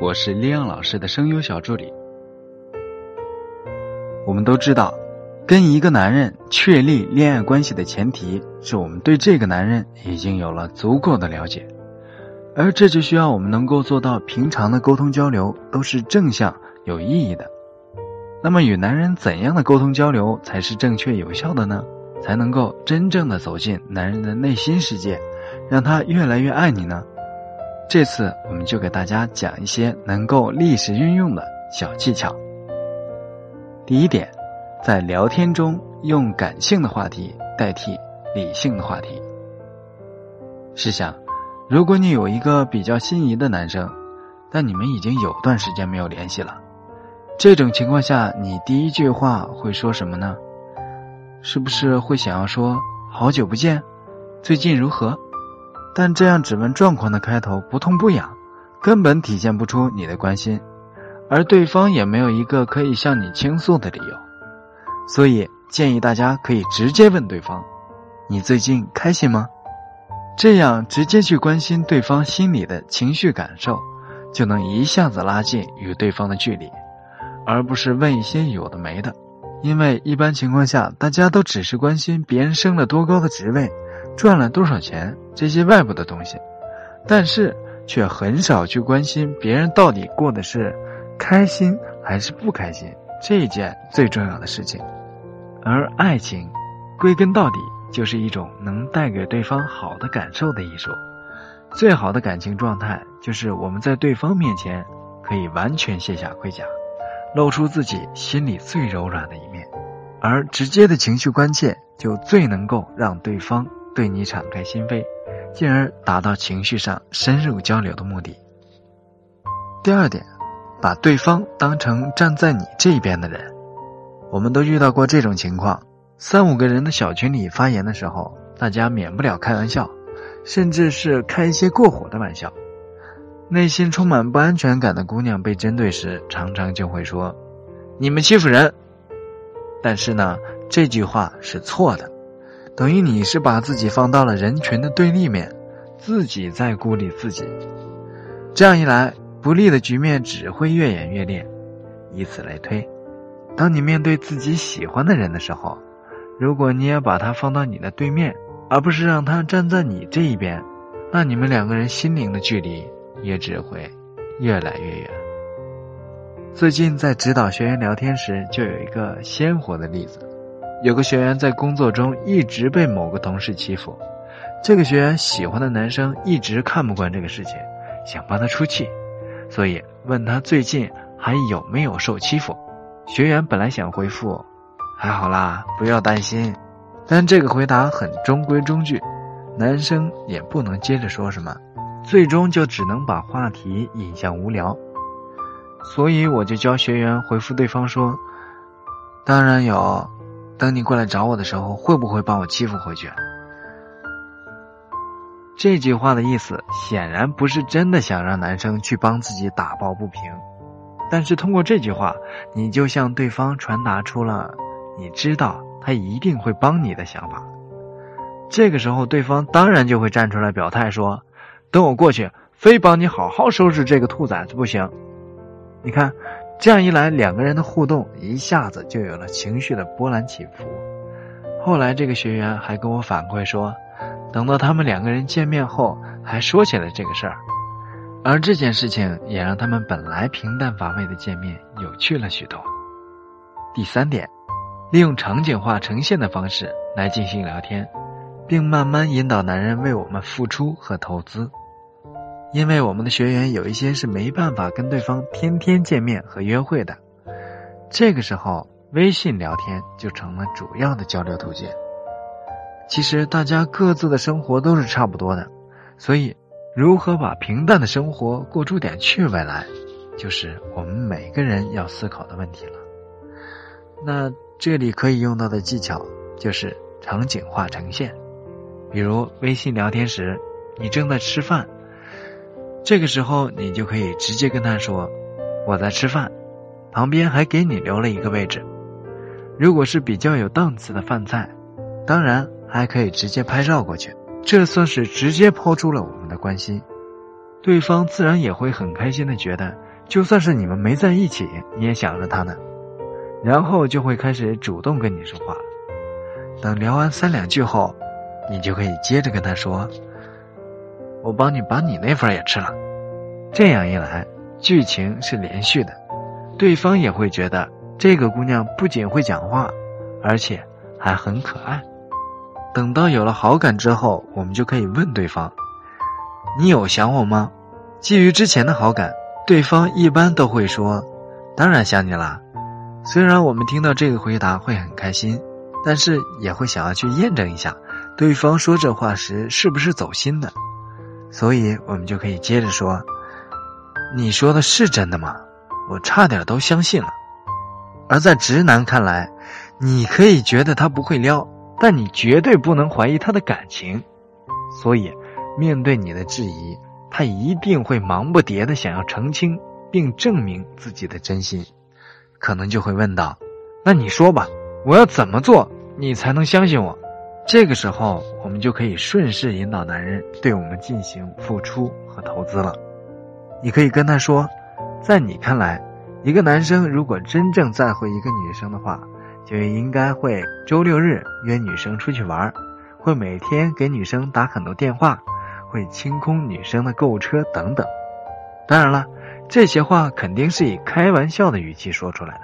我是李阳老师的声优小助理。我们都知道，跟一个男人确立恋爱关系的前提是我们对这个男人已经有了足够的了解，而这就需要我们能够做到平常的沟通交流都是正向有意义的。那么，与男人怎样的沟通交流才是正确有效的呢？才能够真正的走进男人的内心世界，让他越来越爱你呢？这次我们就给大家讲一些能够历史运用的小技巧。第一点，在聊天中用感性的话题代替理性的话题。试想，如果你有一个比较心仪的男生，但你们已经有段时间没有联系了，这种情况下，你第一句话会说什么呢？是不是会想要说“好久不见，最近如何”？但这样只问状况的开头不痛不痒，根本体现不出你的关心，而对方也没有一个可以向你倾诉的理由。所以建议大家可以直接问对方：“你最近开心吗？”这样直接去关心对方心里的情绪感受，就能一下子拉近与对方的距离，而不是问一些有的没的。因为一般情况下，大家都只是关心别人升了多高的职位，赚了多少钱这些外部的东西，但是却很少去关心别人到底过的是开心还是不开心这一件最重要的事情。而爱情，归根到底就是一种能带给对方好的感受的艺术。最好的感情状态，就是我们在对方面前可以完全卸下盔甲。露出自己心里最柔软的一面，而直接的情绪关切就最能够让对方对你敞开心扉，进而达到情绪上深入交流的目的。第二点，把对方当成站在你这边的人。我们都遇到过这种情况：三五个人的小群里发言的时候，大家免不了开玩笑，甚至是开一些过火的玩笑。内心充满不安全感的姑娘被针对时，常常就会说：“你们欺负人。”但是呢，这句话是错的，等于你是把自己放到了人群的对立面，自己在孤立自己。这样一来，不利的局面只会越演越烈。以此类推，当你面对自己喜欢的人的时候，如果你也把他放到你的对面，而不是让他站在你这一边，那你们两个人心灵的距离。也只会越来越远。最近在指导学员聊天时，就有一个鲜活的例子：有个学员在工作中一直被某个同事欺负，这个学员喜欢的男生一直看不惯这个事情，想帮他出气，所以问他最近还有没有受欺负。学员本来想回复“还好啦，不要担心”，但这个回答很中规中矩，男生也不能接着说什么。最终就只能把话题引向无聊，所以我就教学员回复对方说：“当然有，等你过来找我的时候，会不会帮我欺负回去？”这句话的意思显然不是真的想让男生去帮自己打抱不平，但是通过这句话，你就向对方传达出了你知道他一定会帮你的想法。这个时候，对方当然就会站出来表态说。等我过去，非帮你好好收拾这个兔崽子不行。你看，这样一来，两个人的互动一下子就有了情绪的波澜起伏。后来，这个学员还跟我反馈说，等到他们两个人见面后，还说起了这个事儿，而这件事情也让他们本来平淡乏味的见面有趣了许多。第三点，利用场景化呈现的方式来进行聊天，并慢慢引导男人为我们付出和投资。因为我们的学员有一些是没办法跟对方天天见面和约会的，这个时候微信聊天就成了主要的交流途径。其实大家各自的生活都是差不多的，所以如何把平淡的生活过出点趣味来，就是我们每个人要思考的问题了。那这里可以用到的技巧就是场景化呈现，比如微信聊天时，你正在吃饭。这个时候，你就可以直接跟他说：“我在吃饭，旁边还给你留了一个位置。如果是比较有档次的饭菜，当然还可以直接拍照过去，这算是直接抛出了我们的关心。对方自然也会很开心的觉得，就算是你们没在一起，你也想着他呢，然后就会开始主动跟你说话。等聊完三两句后，你就可以接着跟他说：“我帮你把你那份也吃了。”这样一来，剧情是连续的，对方也会觉得这个姑娘不仅会讲话，而且还很可爱。等到有了好感之后，我们就可以问对方：“你有想我吗？”基于之前的好感，对方一般都会说：“当然想你啦。”虽然我们听到这个回答会很开心，但是也会想要去验证一下对方说这话时是不是走心的，所以我们就可以接着说。你说的是真的吗？我差点都相信了。而在直男看来，你可以觉得他不会撩，但你绝对不能怀疑他的感情。所以，面对你的质疑，他一定会忙不迭的想要澄清并证明自己的真心。可能就会问道：“那你说吧，我要怎么做，你才能相信我？”这个时候，我们就可以顺势引导男人对我们进行付出和投资了。你可以跟他说，在你看来，一个男生如果真正在乎一个女生的话，就应该会周六日约女生出去玩，会每天给女生打很多电话，会清空女生的购物车等等。当然了，这些话肯定是以开玩笑的语气说出来的，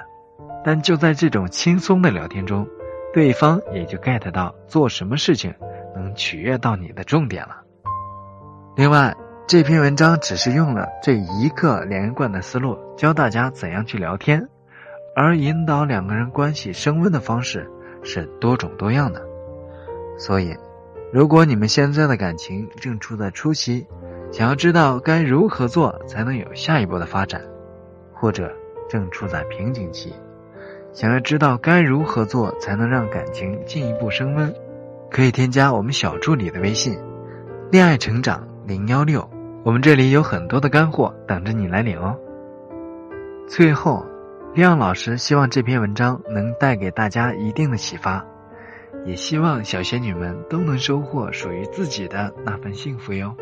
但就在这种轻松的聊天中，对方也就 get 到做什么事情能取悦到你的重点了。另外。这篇文章只是用了这一个连贯的思路教大家怎样去聊天，而引导两个人关系升温的方式是多种多样的。所以，如果你们现在的感情正处在初期，想要知道该如何做才能有下一步的发展，或者正处在瓶颈期，想要知道该如何做才能让感情进一步升温，可以添加我们小助理的微信：恋爱成长零幺六。我们这里有很多的干货等着你来领哦。最后，亮老师希望这篇文章能带给大家一定的启发，也希望小仙女们都能收获属于自己的那份幸福哟。